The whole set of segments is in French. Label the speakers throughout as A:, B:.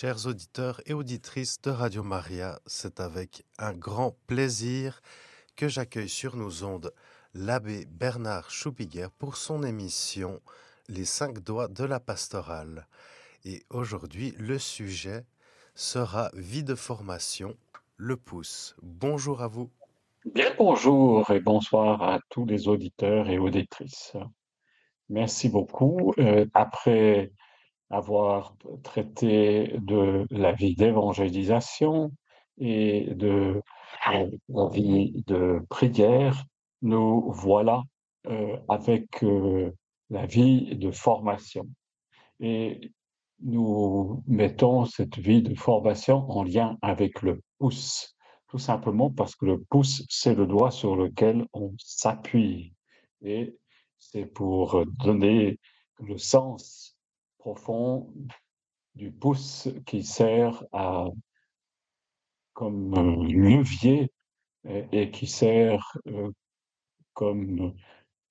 A: Chers auditeurs et auditrices de Radio Maria, c'est avec un grand plaisir que j'accueille sur nos ondes l'abbé Bernard Choupiguer pour son émission Les cinq doigts de la pastorale. Et aujourd'hui, le sujet sera vie de formation, le pouce. Bonjour à vous.
B: Bien bonjour et bonsoir à tous les auditeurs et auditrices. Merci beaucoup. Euh, après avoir traité de la vie d'évangélisation et de la vie de prière, nous voilà euh, avec euh, la vie de formation. Et nous mettons cette vie de formation en lien avec le pouce, tout simplement parce que le pouce, c'est le doigt sur lequel on s'appuie. Et c'est pour donner le sens profond du pouce qui sert à, comme levier et, qui sert euh, comme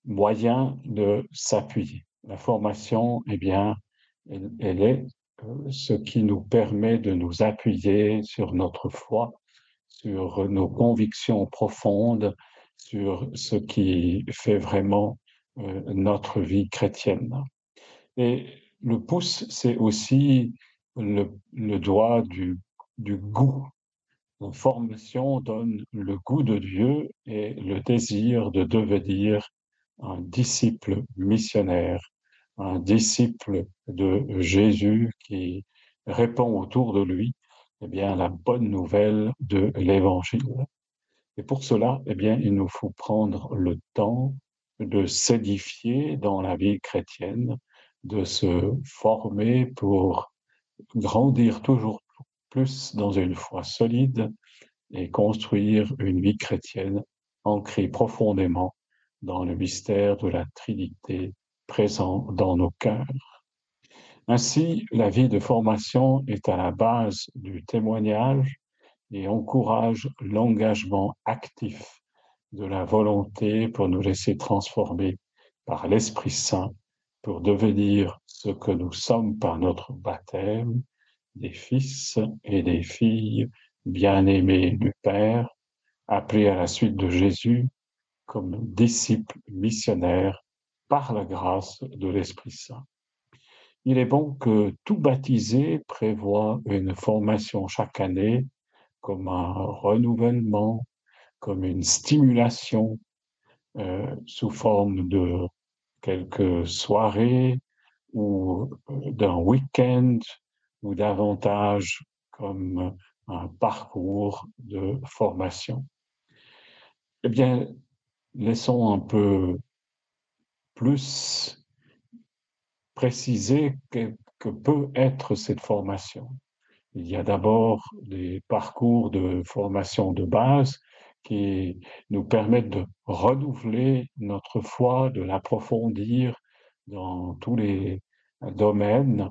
B: moyen de s'appuyer. La formation, eh bien, elle, est euh, ce qui nous permet de nous appuyer sur notre foi, sur nos convictions profondes, sur ce qui fait vraiment euh, notre vie chrétienne. Et le pouce, c'est aussi le, doigt du, du goût. La formation donne le goût de Dieu et le désir de devenir un disciple missionnaire, un disciple de Jésus qui répond autour de lui eh bien, la bonne nouvelle de l'Évangile. Et pour cela, eh bien, il nous faut prendre le temps de s'édifier dans la vie chrétienne, de se former pour grandir toujours plus dans une foi solide et construire une vie chrétienne ancrée profondément dans le mystère de la Trinité présent dans nos cœurs. Ainsi, la vie de formation est à la base du témoignage et encourage l'engagement actif de la volonté pour nous laisser transformer par l'Esprit Saint pour devenir ce que nous sommes par notre baptême, des fils et des filles bien-aimés du Père, appelés à la suite de Jésus comme disciples missionnaires par la grâce de l'Esprit Saint. Il est bon que tout baptisé prévoit une formation chaque année comme un renouvellement, comme une stimulation euh, sous forme de quelques soirées ou euh, d'un week-end ou davantage comme un parcours de formation. Eh bien, laissons un peu plus préciser que, que peut être cette formation. Il y a d'abord des parcours de formation de base qui nous permettent de renouveler notre foi, de l'approfondir dans tous les domaines.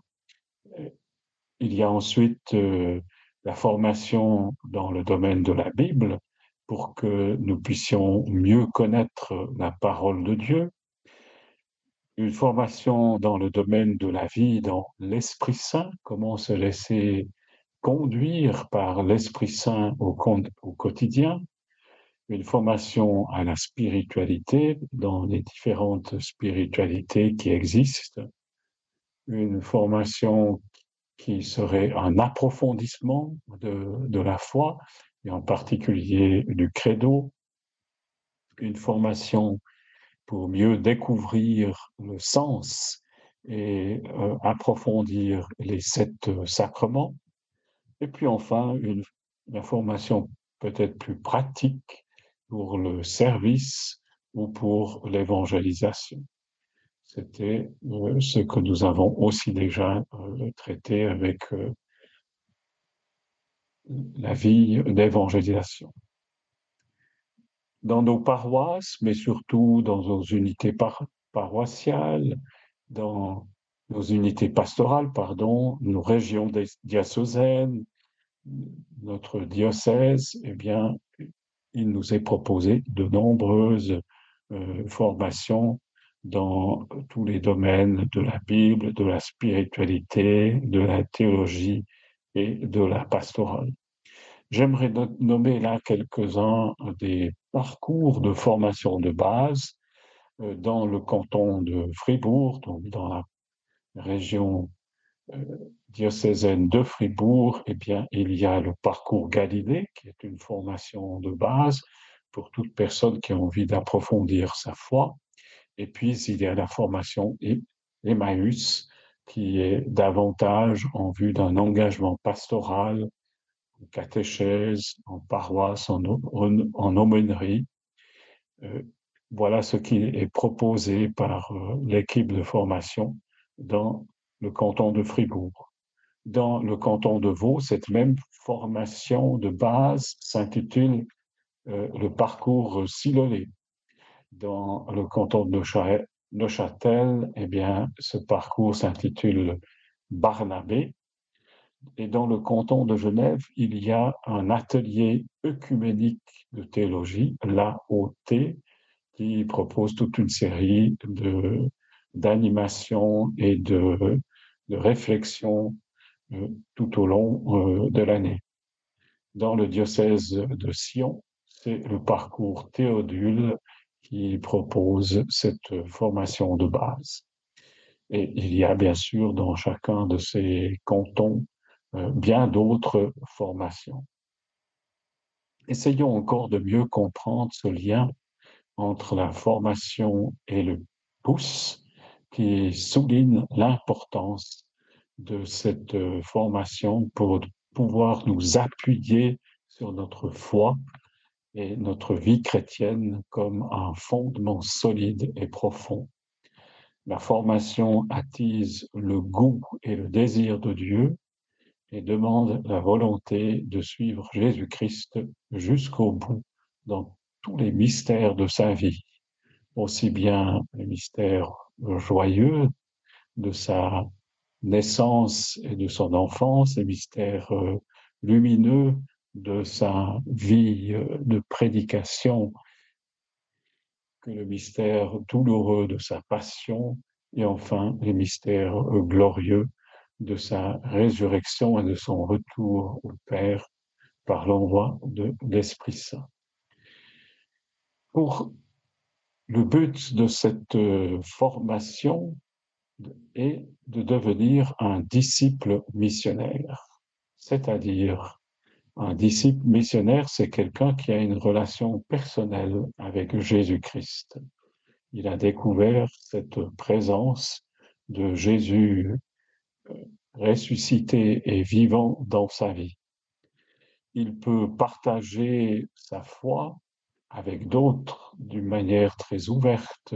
B: Il y a ensuite euh, la formation dans le domaine de la Bible pour que nous puissions mieux connaître la parole de Dieu. Une formation dans le domaine de la vie, dans l'Esprit Saint, comment se laisser conduire par l'Esprit Saint au, au quotidien une formation à la spiritualité dans les différentes spiritualités qui existent, une formation qui serait un approfondissement de, la foi, et en particulier du credo, une formation pour mieux découvrir le sens et euh, approfondir les sept sacrements, et puis enfin une formation peut-être plus pratique pour le service ou pour l'évangélisation. C'était euh, ce que nous avons aussi déjà euh, traité avec euh, la vie d'évangélisation. Dans nos paroisses, mais surtout dans nos unités paroissiales, dans nos unités pastorales, pardon, nos régions diocésaines, notre diocèse, eh bien, il nous est proposé de nombreuses euh, formations dans tous les domaines de la Bible, de la spiritualité, de la théologie et de la pastorale. J'aimerais nommer là quelques-uns des parcours de formation de base euh, dans le canton de Fribourg, donc dans la région diocésaine de Fribourg, eh bien, il y a le parcours Galilée, qui est une formation de base pour toute personne qui a envie d'approfondir sa foi. Et puis, il y a la formation Emmaüs, qui est davantage en vue d'un engagement pastoral, en catéchèse, en paroisse, en, en, aumônerie. Euh, voilà ce qui est proposé par euh, l'équipe de formation dans le canton de Fribourg. Dans le canton de Vaud, cette même formation de base s'intitule euh, le parcours Siloné. Dans le canton de Neuchâtel, eh bien, ce parcours s'intitule Barnabé. Et dans le canton de Genève, il y a un atelier œcuménique de théologie, l'AOT, qui propose toute une série de, d'animation et de, réflexion euh, tout au long euh, de l'année. Dans le diocèse de Sion, c'est le parcours Théodule qui propose cette formation de base. Et il y a bien sûr dans chacun de ces cantons euh, bien d'autres formations. Essayons encore de mieux comprendre ce lien entre la formation et le pouce qui souligne l'importance de cette euh, formation pour pouvoir nous appuyer sur notre foi et notre vie chrétienne comme un fondement solide et profond. La formation attise le goût et le désir de Dieu et demande la volonté de suivre Jésus-Christ jusqu'au bout dans tous les mystères de sa vie, aussi bien les mystères joyeux de sa naissance et de son enfance, les mystères euh, lumineux de sa vie euh, de prédication, que le mystère douloureux de sa passion, et enfin les mystères euh, glorieux de sa résurrection et de son retour au Père par l'envoi de l'Esprit Saint. Pour le but de cette euh, formation est de devenir un disciple missionnaire, c'est-à-dire un disciple missionnaire, c'est quelqu'un qui a une relation personnelle avec Jésus-Christ. Il a découvert cette présence de Jésus euh, ressuscité et vivant dans sa vie. Il peut partager sa foi avec d'autres d'une manière très ouverte,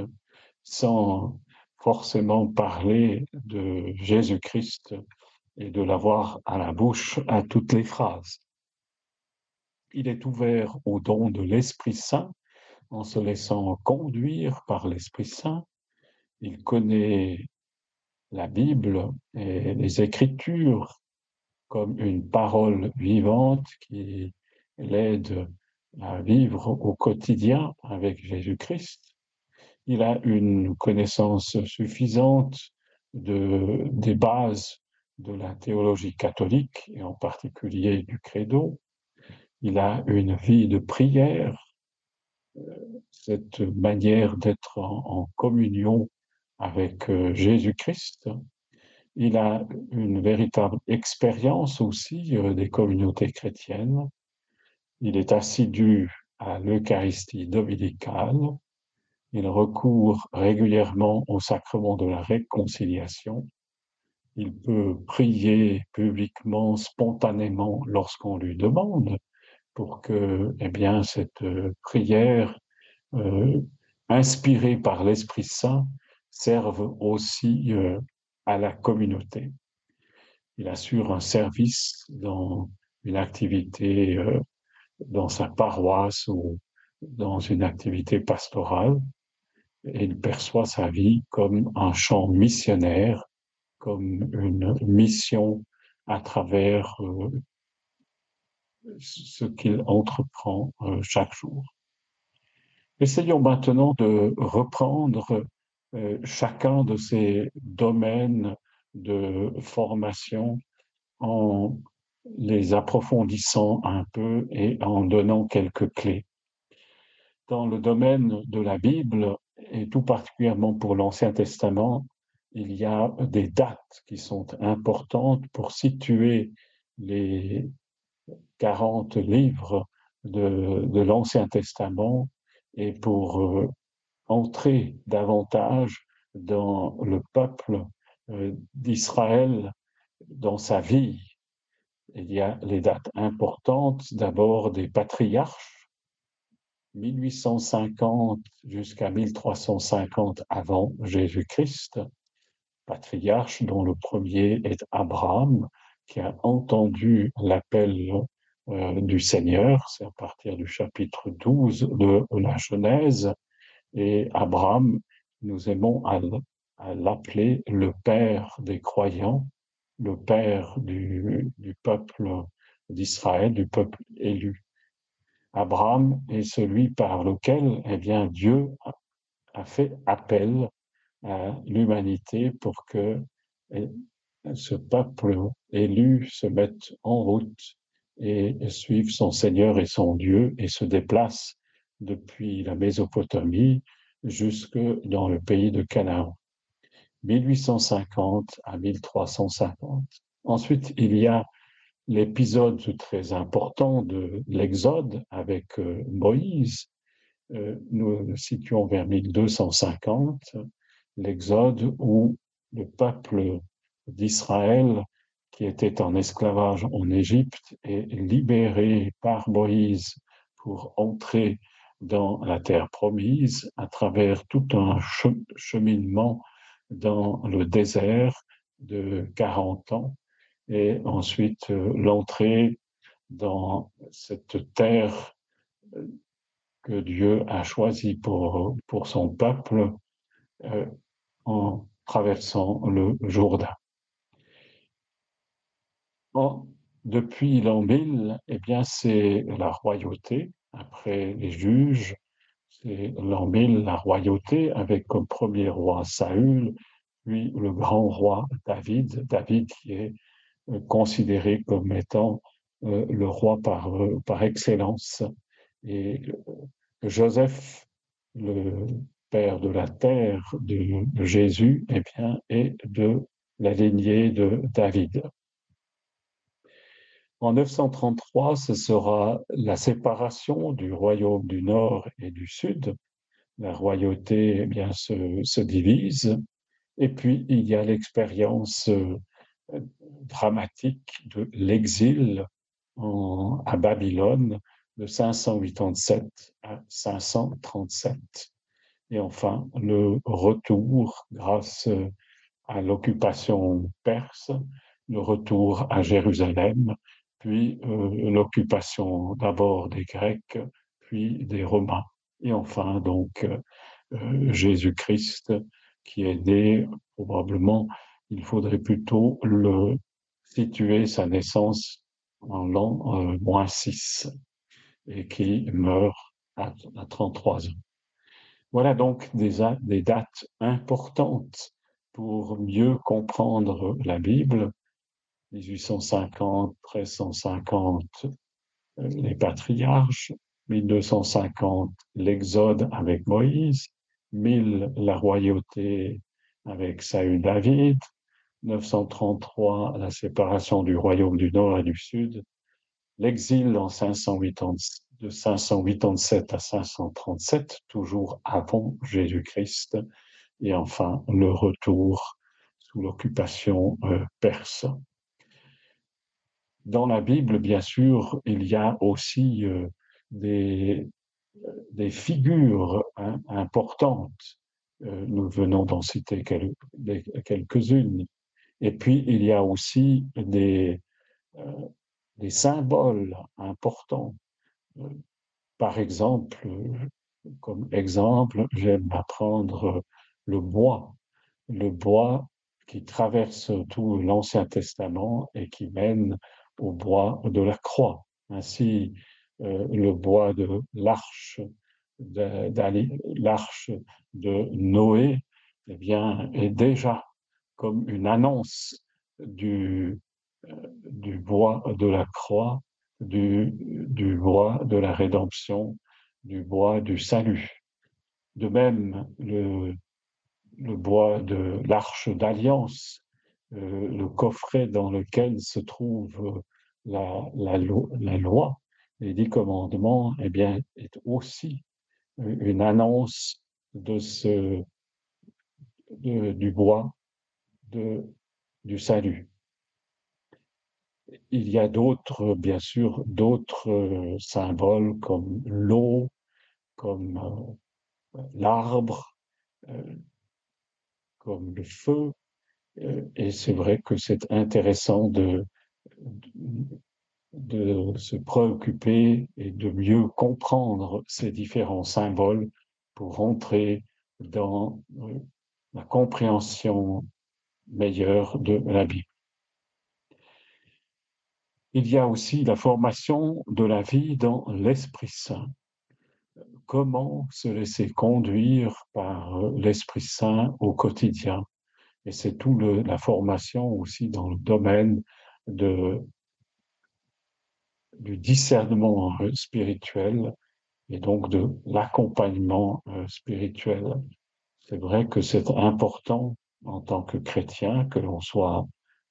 B: sans forcément parler de Jésus-Christ et de l'avoir à la bouche à toutes les phrases. Il est ouvert au don de l'Esprit Saint en se laissant conduire par l'Esprit Saint. Il connaît la Bible et les Écritures comme une parole vivante qui l'aide à vivre au quotidien avec Jésus-Christ. Il a une connaissance suffisante de, des bases de la théologie catholique et en particulier du credo. Il a une vie de prière, cette manière d'être en, communion avec euh, Jésus-Christ. Il a une véritable expérience aussi euh, des communautés chrétiennes il est assidu à l'Eucharistie dominicale. Il recourt régulièrement au sacrement de la réconciliation. Il peut prier publiquement, spontanément, lorsqu'on lui demande, pour que, eh bien, cette prière euh, inspirée par l'Esprit Saint serve aussi euh, à la communauté. Il assure un service dans une activité euh, dans sa paroisse ou dans une activité pastorale. Il perçoit sa vie comme un champ missionnaire, comme une mission à travers euh, ce qu'il entreprend euh, chaque jour. Essayons maintenant de reprendre euh, chacun de ces domaines de formation en les approfondissant un peu et en donnant quelques clés. Dans le domaine de la Bible, et tout particulièrement pour l'Ancien Testament, il y a des dates qui sont importantes pour situer les 40 livres de, de l'Ancien Testament et pour euh, entrer davantage dans le peuple euh, d'Israël, dans sa vie. Il y a les dates importantes, d'abord des patriarches, 1850 jusqu'à 1350 avant Jésus-Christ, patriarche dont le premier est Abraham, qui a entendu l'appel euh, du Seigneur, c'est à partir du chapitre 12 de la Genèse, et Abraham, nous aimons à, l'appeler le père des croyants, le père du, du peuple d'Israël, du peuple élu. Abraham est celui par lequel eh bien, Dieu a fait appel à l'humanité pour que eh, ce peuple élu se mette en route et suive son Seigneur et son Dieu et se déplace depuis la Mésopotamie jusque dans le pays de Canaan. 1850 à 1350. Ensuite, il y a l'épisode très important de l'Exode avec euh, Moïse. Euh, nous le situons vers 1250, l'Exode où le peuple d'Israël qui était en esclavage en Égypte est libéré par Moïse pour entrer dans la terre promise à travers tout un cheminement dans le désert de 40 ans et ensuite euh, l'entrée dans cette terre euh, que Dieu a choisie pour, pour son peuple euh, en traversant le Jourdain. depuis l'an 1000, eh c'est la royauté. Après les juges, c'est 1000, la royauté, avec comme premier roi Saül, puis le grand roi David, David qui est considéré comme étant euh, le roi par, euh, excellence. Et Joseph, le père de la terre de, Jésus, eh bien, est de la lignée de David. En 933, ce sera la séparation du royaume du Nord et du Sud. La royauté eh bien, se, se divise. Et puis, il y a l'expérience euh, dramatique de l'exil à Babylone de 587 à 537. Et enfin, le retour grâce à l'occupation perse, le retour à Jérusalem, puis euh, l'occupation d'abord des Grecs, puis des Romains. Et enfin, donc, euh, Jésus-Christ qui est né probablement il faudrait plutôt le situer sa naissance en l'an euh, moins 6 et qui meurt à, 33 ans. Voilà donc des dates importantes pour mieux comprendre la Bible. 1850, 1350, euh, les patriarches, 1250, l'Exode avec Moïse, 1000, la royauté avec Saül David, 933, la séparation du royaume du Nord et du Sud, l'exil en 580, de 587 à 537, toujours avant Jésus-Christ, et enfin le retour sous l'occupation euh, perse. Dans la Bible, bien sûr, il y a aussi euh, des, des figures hein, importantes. Euh, nous venons d'en citer quelques-unes. Et puis, il y a aussi des, euh, des symboles importants. Euh, par exemple, comme exemple, j'aime apprendre le bois. Le bois qui traverse tout l'Ancien Testament et qui mène au bois de la croix. Ainsi, euh, le bois de l'arche, l'arche de Noé, eh bien, est déjà comme une annonce du, du bois de la croix, du, du bois de la rédemption, du bois du salut. De même, le, le bois de l'arche d'alliance, euh, le coffret dans lequel se trouve la, la, la, loi, les dix commandements, eh bien, est aussi une annonce de ce, de, du bois de, du salut. Il y a d'autres, bien sûr, d'autres symboles comme l'eau, comme euh, l'arbre, euh, comme le feu. Euh, et c'est vrai que c'est intéressant de, se préoccuper et de mieux comprendre ces différents symboles pour entrer dans la compréhension meilleure de la Bible. Il y a aussi la formation de la vie dans l'Esprit Saint. Comment se laisser conduire par l'Esprit Saint au quotidien? Et c'est tout la formation aussi dans le domaine de, du discernement spirituel et donc de l'accompagnement euh, spirituel. C'est vrai que c'est important en tant que chrétien que l'on soit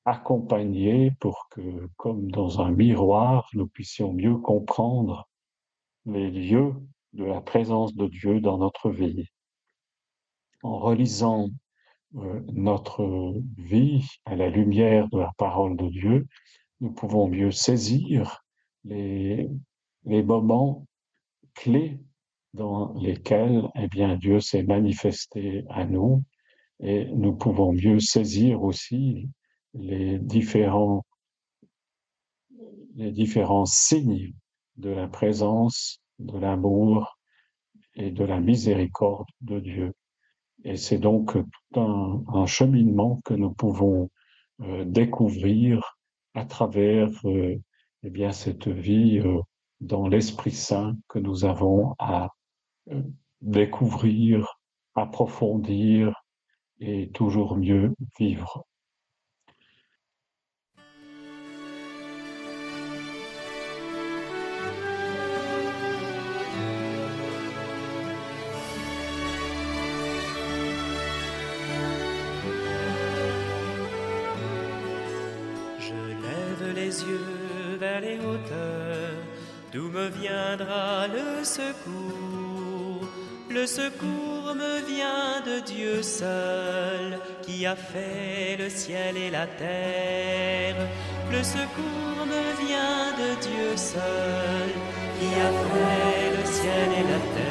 B: accompagné pour que, comme dans un miroir, nous puissions mieux comprendre les lieux de la présence de Dieu dans notre vie. En relisant euh, notre vie à la lumière de la parole de Dieu, nous pouvons mieux saisir les, les moments clés dans lesquels eh bien, Dieu s'est manifesté à nous et nous pouvons mieux saisir aussi les différents, les différents signes de la présence, de l'amour et de la miséricorde de Dieu. Et c'est donc tout un, cheminement que nous pouvons euh, découvrir à travers euh, eh bien, cette vie euh, dans l'Esprit Saint que nous avons à découvrir, approfondir et toujours mieux vivre.
C: D'où me viendra le secours? Le secours me vient de Dieu seul, qui a fait le ciel et la terre. Le secours me vient de Dieu seul, qui a fait le ciel et la terre.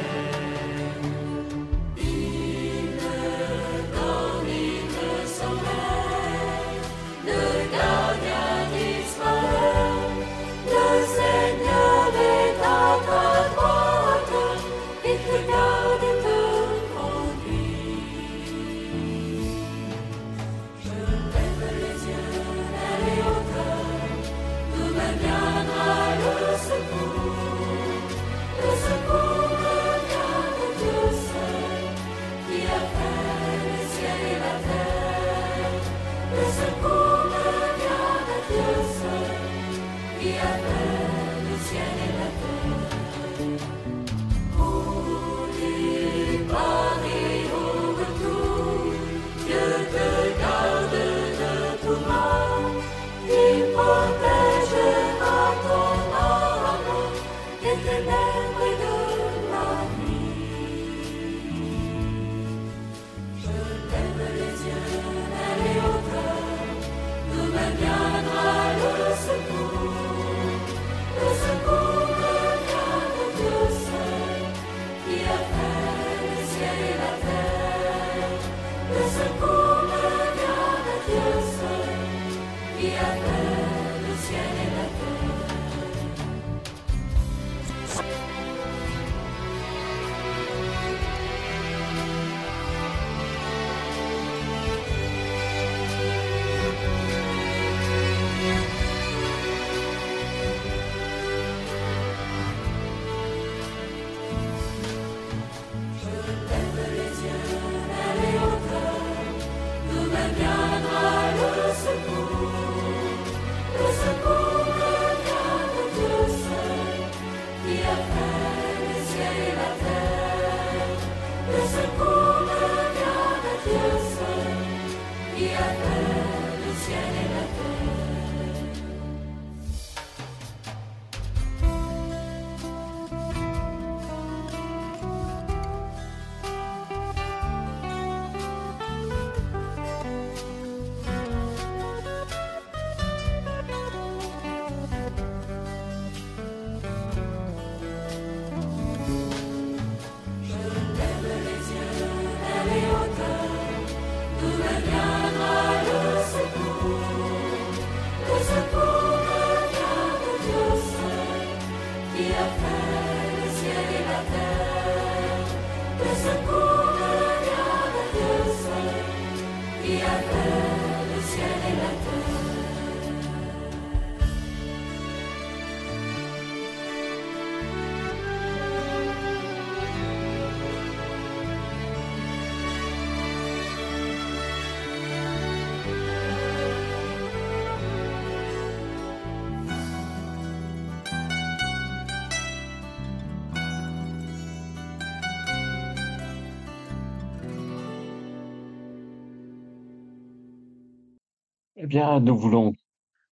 B: Bien, nous voulons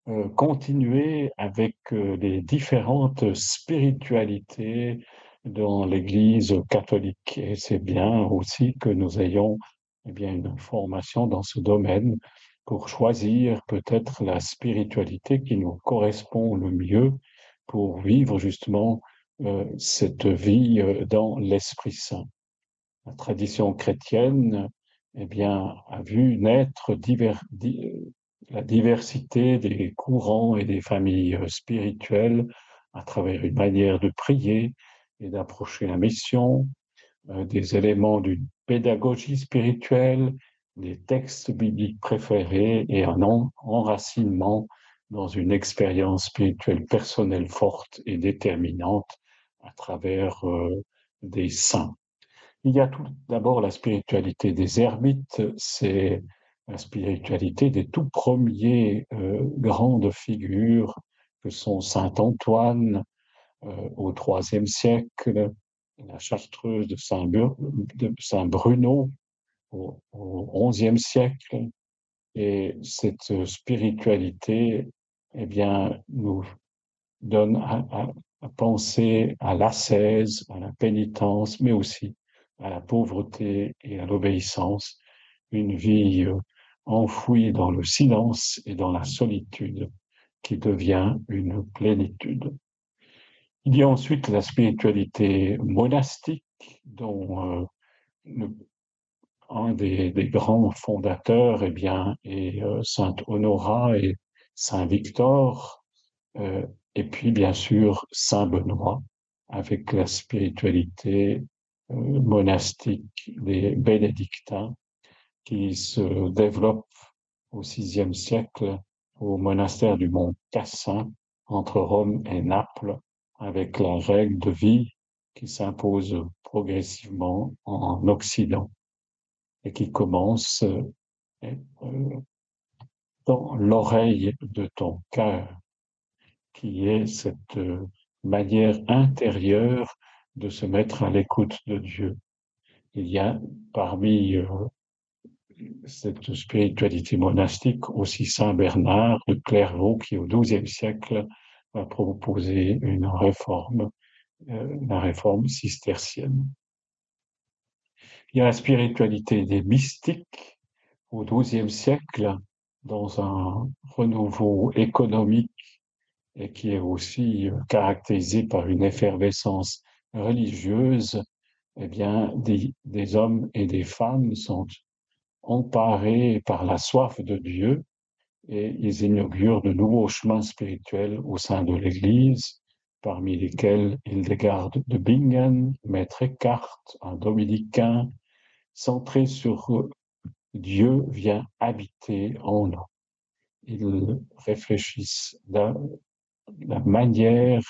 B: euh, continuer avec euh, les différentes spiritualités dans l'Église catholique. Et c'est bien aussi que nous ayons eh bien, une formation dans ce domaine pour choisir peut-être la spiritualité qui nous correspond le mieux pour vivre justement euh, cette vie dans l'Esprit Saint. La tradition chrétienne eh bien, a vu naître divers, la diversité des courants et des familles euh, spirituelles à travers une manière de prier et d'approcher la mission, euh, des éléments d'une pédagogie spirituelle, des textes bibliques préférés et un enracinement dans une expérience spirituelle personnelle forte et déterminante à travers euh, des saints. Il y a tout d'abord la spiritualité des ermites, c'est la spiritualité des tout premiers euh, grandes figures que sont Saint Antoine euh, au IIIe siècle, la chartreuse de Saint, Bruno au, XIe siècle. Et cette spiritualité, eh bien, nous donne à, à penser à l'ascèse, à la pénitence, mais aussi à la pauvreté et à l'obéissance, une vie euh, enfoui dans le silence et dans la solitude qui devient une plénitude. Il y a ensuite la spiritualité monastique dont euh, un des, grands fondateurs eh bien, est euh, Saint Honorat et Saint Victor, euh, et puis bien sûr Saint Benoît avec la spiritualité monastique des bénédictins qui se développe au VIe siècle au monastère du Mont Cassin entre Rome et Naples avec la règle de vie qui s'impose progressivement en Occident et qui commence euh, dans l'oreille de ton cœur, qui est cette euh, manière intérieure de se mettre à l'écoute de Dieu. Il y a parmi euh, cette spiritualité monastique, aussi Saint Bernard de Clairvaux, qui au XIIe siècle a proposé une réforme, euh, la réforme cistercienne. Il y a la spiritualité des mystiques au XIIe siècle, dans un renouveau économique et qui est aussi euh, caractérisé par une effervescence religieuse, eh bien, des, des hommes et des femmes sont emparés par la soif de Dieu et ils inaugurent de nouveaux chemins spirituels au sein de l'Église, parmi lesquels Hildegard de Bingen, Maître Eckhart, un dominicain, centré sur Dieu vient habiter en nous. Ils réfléchissent la, la manière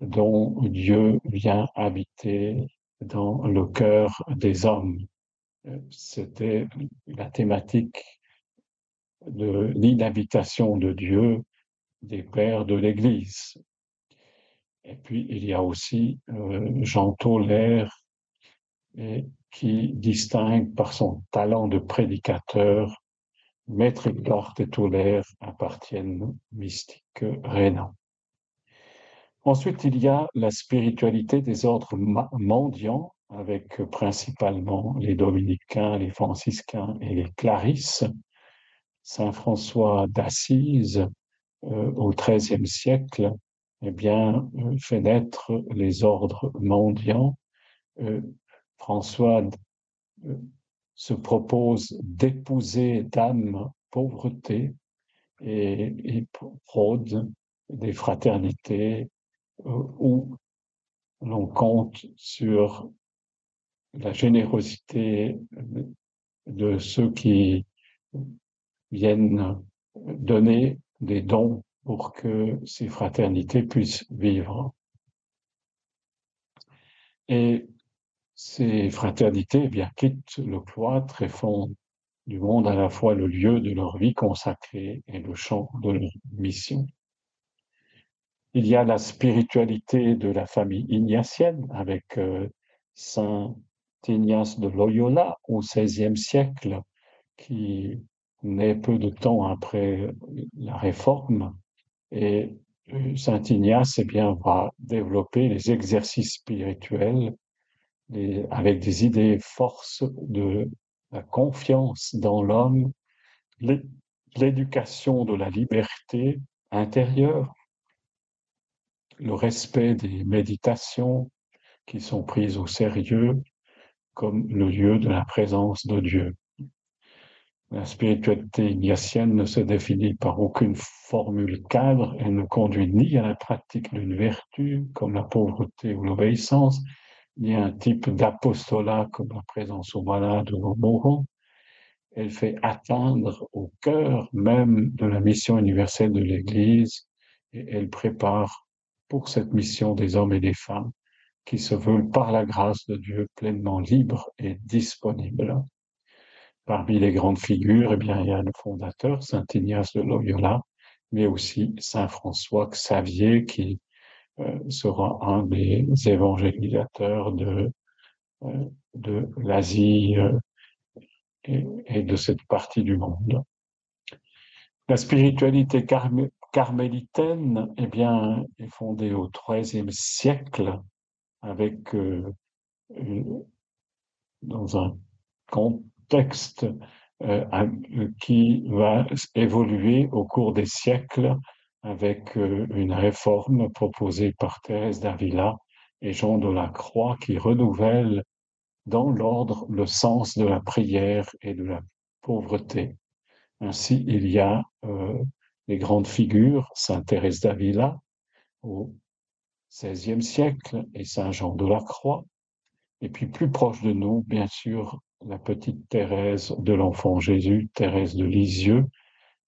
B: dont Dieu vient habiter dans le cœur des hommes c'était la thématique de l'inhabitation de Dieu des pères de l'Église. Et puis, il y a aussi euh, Jean Toller, qui distingue par son talent de prédicateur, Maître Edgard et Toller appartiennent mystiques rénants. Ensuite, il y a la spiritualité des ordres mendiants, avec principalement les dominicains, les franciscains et les clarisses. Saint François d'Assise, euh, au XIIIe siècle, eh bien, euh, fait naître les ordres mendiants. Euh, François se propose d'épouser d'âme pauvreté et, et des fraternités où l'on compte sur la générosité de ceux qui viennent donner des dons pour que ces fraternités puissent vivre. Et ces fraternités eh bien, quittent le cloître et font du monde à la fois le lieu de leur vie consacrée et le champ de leur mission. Il y a la spiritualité de la famille ignatienne avec euh, Saint Ignace de Loyola au XVIe siècle, qui naît peu de temps après la Réforme. Et euh, Saint Ignace eh bien, va développer les exercices spirituels avec des idées forces de la confiance dans l'homme, l'éducation de la liberté intérieure, le respect des méditations qui sont prises au sérieux comme le lieu de la présence de Dieu. La spiritualité ignatienne ne se définit par aucune formule cadre, elle ne conduit ni à la pratique d'une vertu comme la pauvreté ou l'obéissance, ni à un type d'apostolat comme la présence aux malades ou aux mourants. Elle fait atteindre au cœur même de la mission universelle de l'Église et elle prépare pour cette mission des hommes et des femmes qui se veulent par la grâce de Dieu pleinement libres et disponibles. Parmi les grandes figures, eh bien, il y a le fondateur, Saint Ignace de Loyola, mais aussi Saint François Xavier, qui euh, sera un des évangélisateurs de, euh, de l'Asie euh, et, de cette partie du monde. La spiritualité carmélitaine eh bien, est fondée au IIIe siècle avec dans un texte euh, qui va évoluer au cours des siècles avec euh, une réforme proposée par Thérèse d'Avila et Jean de la Croix qui renouvelle dans l'ordre le sens de la prière et de la pauvreté. Ainsi, il y a euh, les grandes figures, Sainte Thérèse d'Avila XVIe siècle et Saint Jean de la Croix, et puis plus proche de nous, bien sûr, la petite Thérèse de l'Enfant Jésus, Thérèse de Lisieux,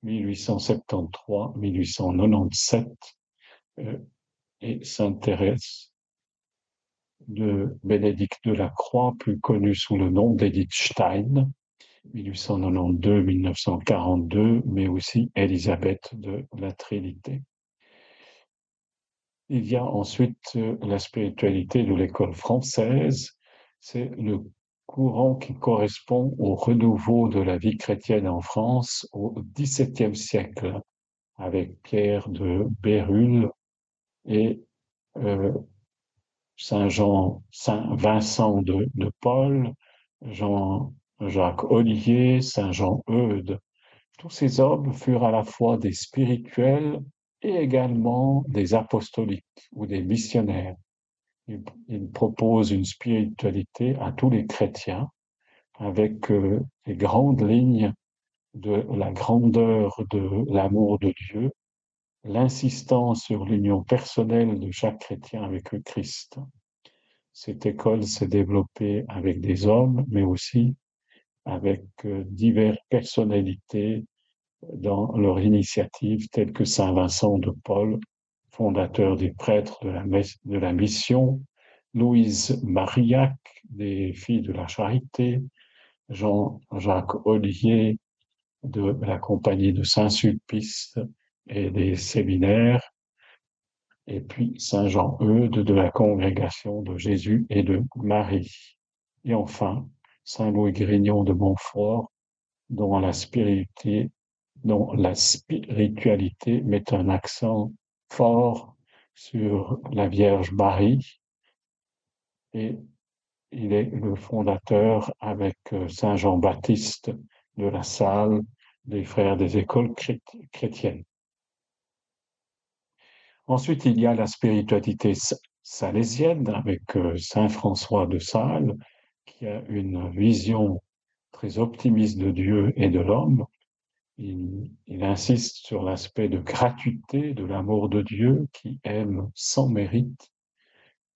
B: 1873-1897, euh, et Sainte Thérèse de Bénédicte de la Croix, plus connue sous le nom d'Edith Stein, 1892-1942, mais aussi Élisabeth de la Trinité. Il y a ensuite euh, la spiritualité de l'école française, c'est le courant qui correspond au renouveau de la vie chrétienne en France au XVIIe siècle, avec Pierre de Bérulle et euh, Saint Jean, Saint Vincent de, Paul, Jean-Jacques Olivier, Saint Jean Eudes. Tous ces hommes furent à la fois des spirituels et également des apostoliques ou des missionnaires il, propose une spiritualité à tous les chrétiens avec euh, les grandes lignes de la grandeur de l'amour de Dieu, l'insistance sur l'union personnelle de chaque chrétien avec le Christ. Cette école s'est développée avec des hommes, mais aussi avec euh, diverses personnalités dans leur initiative, telles que Saint Vincent de Paul, fondateur des prêtres de la, de la mission, Louise Marillac, des Filles de la Charité, Jean-Jacques Ollier de la Compagnie de Saint-Sulpice et des séminaires, et puis Saint Jean-Eudes de la Congrégation de Jésus et de Marie. Et enfin, Saint Louis Grignon de Montfort, dont la spiritualité, dont la spiritualité met un accent fort sur la Vierge Marie et il est le fondateur avec euh, Saint Jean-Baptiste de la salle des frères des écoles chrétiennes. Ensuite, il y a la spiritualité salésienne avec euh, Saint François de Sales, qui a une vision très optimiste de Dieu et de l'homme, il, insiste sur l'aspect de gratuité de l'amour de Dieu qui aime sans mérite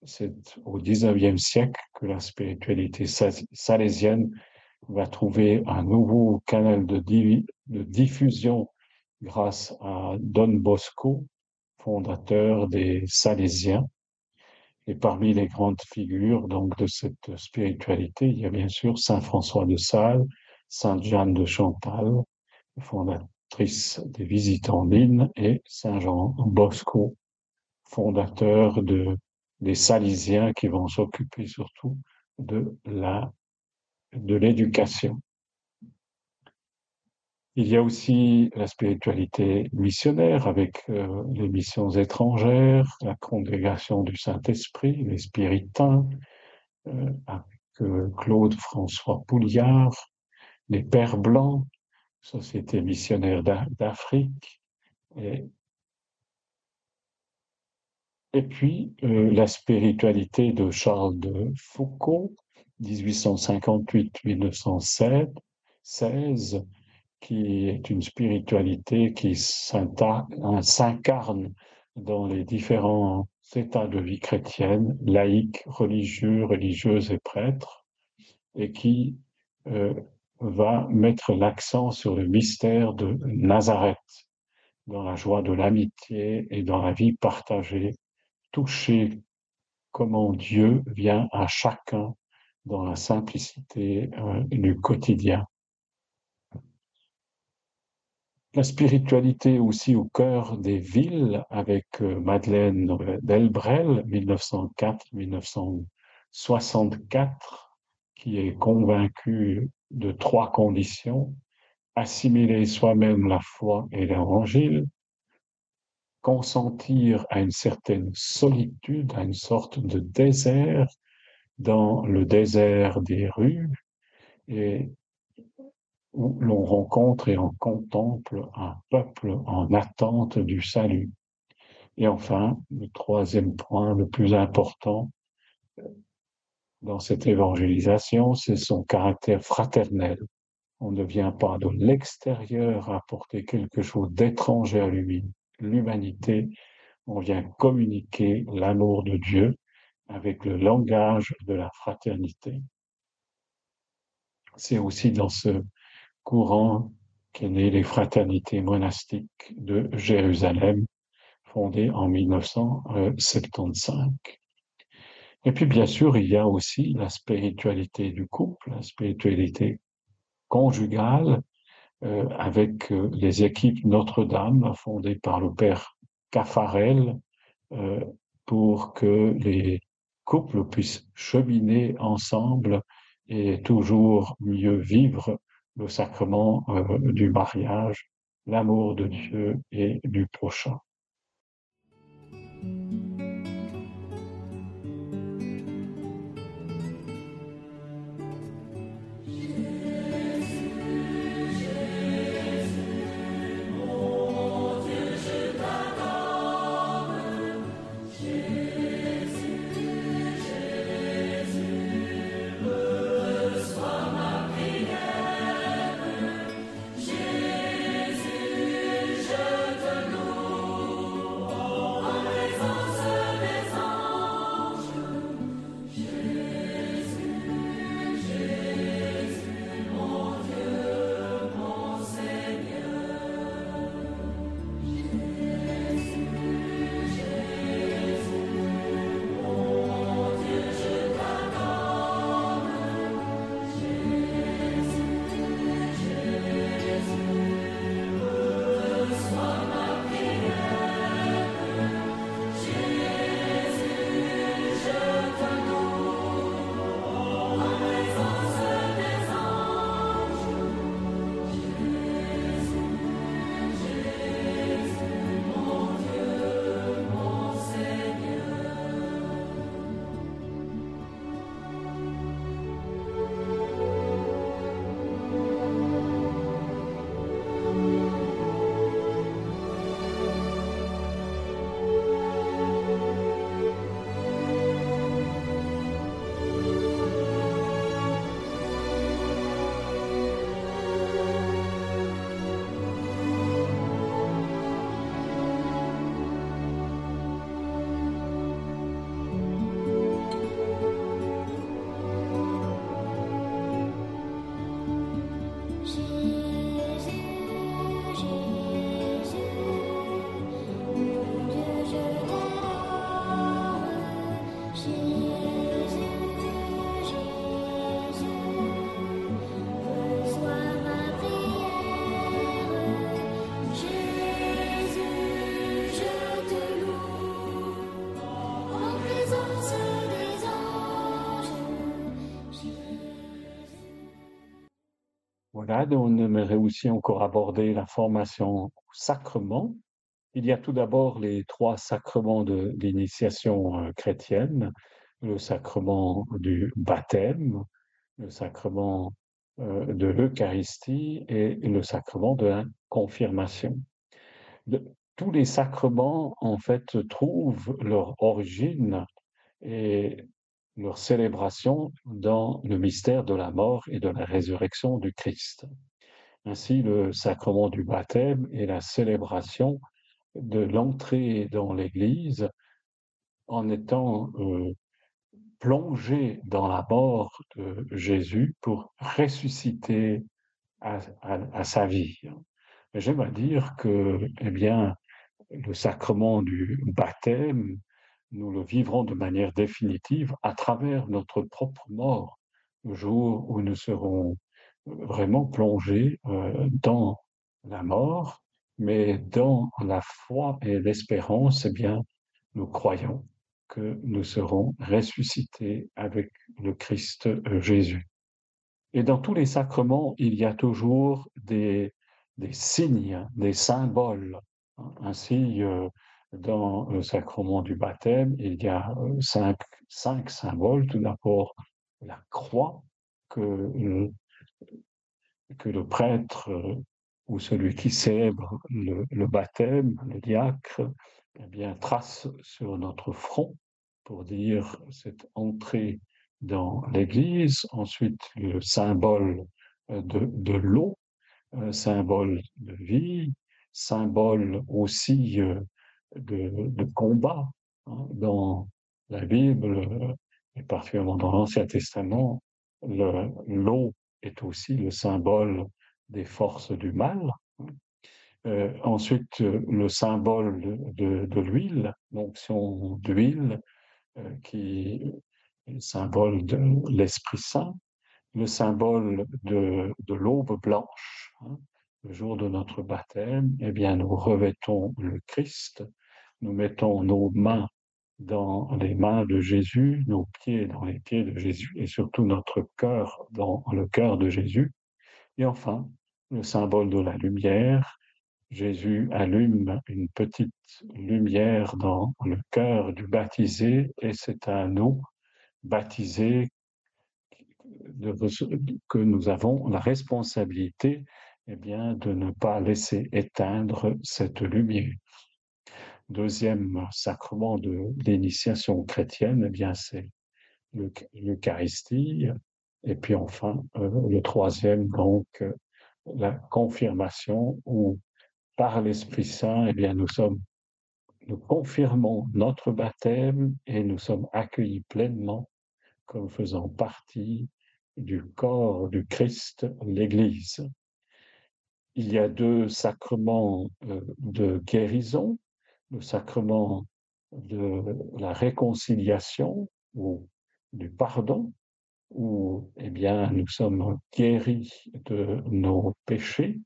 B: c'est au XIXe siècle que la spiritualité salésienne va trouver un nouveau canal de, de diffusion grâce à Don Bosco, fondateur des Salésiens. Et parmi les grandes figures donc de cette spiritualité, il y a bien sûr Saint François de Sales, Sainte Jeanne de Chantal, fondatrice des Visitandines, et Saint Jean Bosco, fondateur de, des Salésiens qui vont s'occuper surtout de l'éducation. Il y a aussi la spiritualité missionnaire avec euh, les missions étrangères, la congrégation du Saint-Esprit, les spiritains, euh, avec euh, Claude François Pouliard, les Pères Blancs, Société missionnaire d'Afrique, et, puis la spiritualité de Charles de Foucault, 1858-1916, qui est une spiritualité qui s'incarne dans les différents états de vie chrétienne, laïque, religieux, religieuse et prêtre, et qui euh, va mettre l'accent sur le mystère de Nazareth, dans la joie de l'amitié et dans la vie partagée, toucher comment Dieu vient à chacun dans la simplicité euh, du quotidien. La spiritualité aussi au cœur des villes avec euh, Madeleine Delbrel, 1904-1964, qui est convaincue de trois conditions. Assimiler soi-même la foi et l'évangile, consentir à une certaine solitude, à une sorte de désert dans le désert des rues et où l'on rencontre et on contemple un peuple en attente du salut. Et enfin, le troisième point, le plus important dans cette évangélisation, c'est son caractère fraternel. On ne vient pas de l'extérieur apporter quelque chose d'étranger à l'humanité, on vient communiquer l'amour de Dieu avec le langage de la fraternité. C'est aussi dans ce courant qu'est né les fraternités monastiques de Jérusalem, fondées en 1975. Et puis, bien sûr, il y a aussi la spiritualité du couple, la spiritualité conjugale, euh, avec euh, les équipes Notre-Dame, fondées par le père Caffarel, euh, pour que les couples puissent cheminer ensemble et toujours mieux vivre le sacrement du mariage, l'amour de Dieu et du prochain. On aimerait aussi encore aborder la formation au sacrement. Il y a tout d'abord les trois sacrements de l'initiation chrétienne, le sacrement du baptême, le sacrement de l'Eucharistie et le sacrement de la confirmation. tous les sacrements, en fait, trouvent leur origine et leur célébration dans le mystère de la mort et de la résurrection du Christ. Ainsi, le sacrement du baptême est la célébration de l'entrée dans l'Église en étant euh, plongé dans la mort de Jésus pour ressusciter à, sa vie. J'aime à dire que, eh bien, le sacrement du baptême, nous le vivrons de manière définitive à travers notre propre mort, le jour où nous serons vraiment plongés euh, dans la mort, mais dans la foi et l'espérance, eh bien, nous croyons que nous serons ressuscités avec le Christ euh, Jésus. Et dans tous les sacrements, il y a toujours des, signes, des symboles. Ainsi, euh, dans le sacrement du baptême, il y a euh, cinq, cinq symboles. Tout d'abord, la croix que que le prêtre ou celui qui célèbre le, baptême, le diacre, eh bien, trace sur notre front pour dire cette entrée dans l'Église. Ensuite, le symbole de, de l'eau, symbole de vie, symbole aussi euh, de, combat. Hein. Dans la Bible, et particulièrement dans l'Ancien Testament, l'eau est aussi le symbole des forces du mal. Euh, ensuite, le symbole de, l'huile, l'onction d'huile, euh, qui est le symbole de l'Esprit Saint, le symbole de, de l'aube blanche, hein, le jour de notre baptême, eh bien, nous revêtons le Christ, nous mettons nos mains dans les mains de Jésus, nos pieds dans les pieds de Jésus et surtout notre cœur dans le cœur de Jésus. Et enfin, le symbole de la lumière. Jésus allume une petite lumière dans le cœur du baptisé et c'est à nous, baptisés, que nous avons la responsabilité eh de ne pas laisser éteindre cette lumière. Deuxième sacrement de l'initiation chrétienne, eh bien, c'est l'Eucharistie. Et puis enfin, euh, le troisième, donc, la confirmation où, par l'Esprit Saint, eh bien, nous sommes, nous confirmons notre baptême et nous sommes accueillis pleinement comme faisant partie du corps du Christ, l'Église. Il y a deux sacrements euh, de guérison, le sacrement de la réconciliation ou du pardon, où eh bien, nous sommes guéris de nos péchés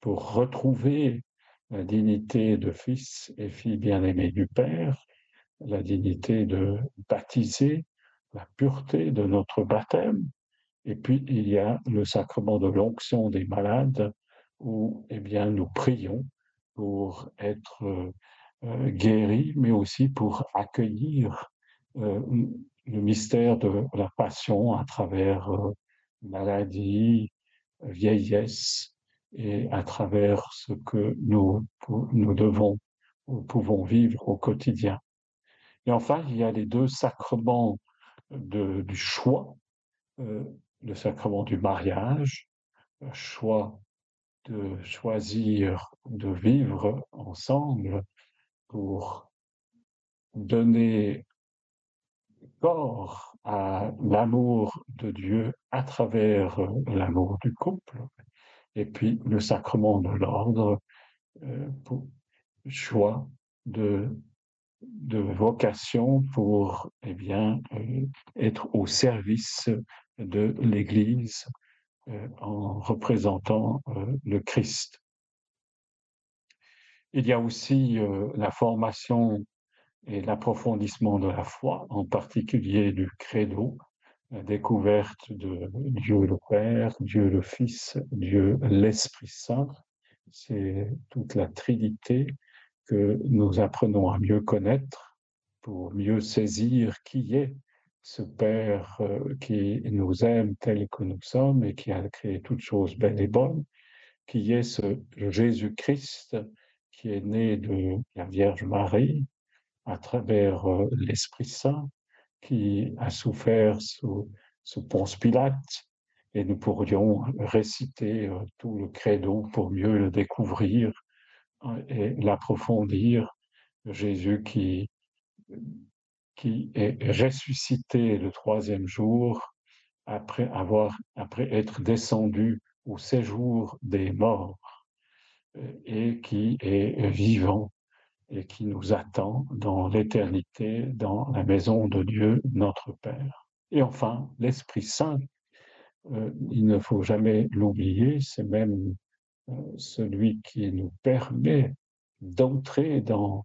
B: pour retrouver la dignité de fils et filles bien-aimés du Père, la dignité de baptiser, la pureté de notre baptême. Et puis, il y a le sacrement de l'onction des malades, où eh bien, nous prions pour être euh, guéris, mais aussi pour accueillir euh, le mystère de la passion à travers euh, maladie, vieillesse et à travers ce que nous, nous devons ou pouvons vivre au quotidien. Et enfin, il y a les deux sacrements du choix, le sacrement du mariage, le choix de choisir de vivre ensemble pour donner corps à l'amour de Dieu à travers euh, l'amour du couple, et puis le sacrement de l'ordre, euh, choix de, de vocation pour eh bien, euh, être au service de l'Église en représentant le Christ. Il y a aussi la formation et l'approfondissement de la foi, en particulier du credo, la découverte de Dieu le Père, Dieu le Fils, Dieu l'Esprit Saint. C'est toute la Trinité que nous apprenons à mieux connaître pour mieux saisir qui est ce Père euh, qui nous aime tel que nous sommes et qui a créé toutes choses belles et bonnes, qui est ce Jésus-Christ qui est né de la Vierge Marie à travers euh, l'Esprit Saint, qui a souffert sous, Ponce Pilate, et nous pourrions réciter euh, tout le credo pour mieux le découvrir euh, et l'approfondir. Jésus qui, qui est ressuscité le troisième jour après avoir, après être descendu au séjour des morts et qui est vivant et qui nous attend dans l'éternité, dans la maison de Dieu, notre Père. Et enfin, l'Esprit Saint, euh, il ne faut jamais l'oublier, c'est même euh, celui qui nous permet d'entrer dans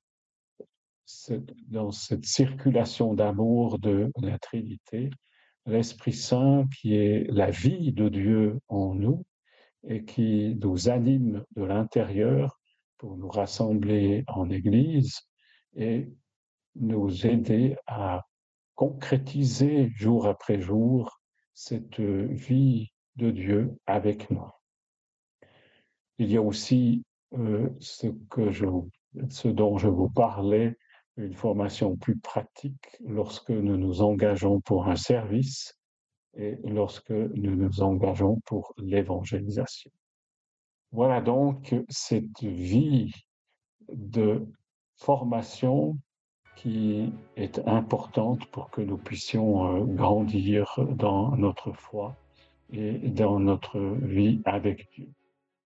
B: cette, dans cette circulation d'amour de la Trinité, l'Esprit Saint qui est la vie de Dieu en nous et qui nous anime de l'intérieur pour nous rassembler en Église et nous aider à concrétiser jour après jour cette vie de Dieu avec nous. Il y a aussi euh, ce, que je, ce dont je vous parlais, une formation plus pratique lorsque nous nous engageons pour un service et lorsque nous nous engageons pour l'évangélisation. Voilà donc cette vie de formation qui est importante pour que nous puissions euh, grandir dans notre foi et dans notre vie avec Dieu.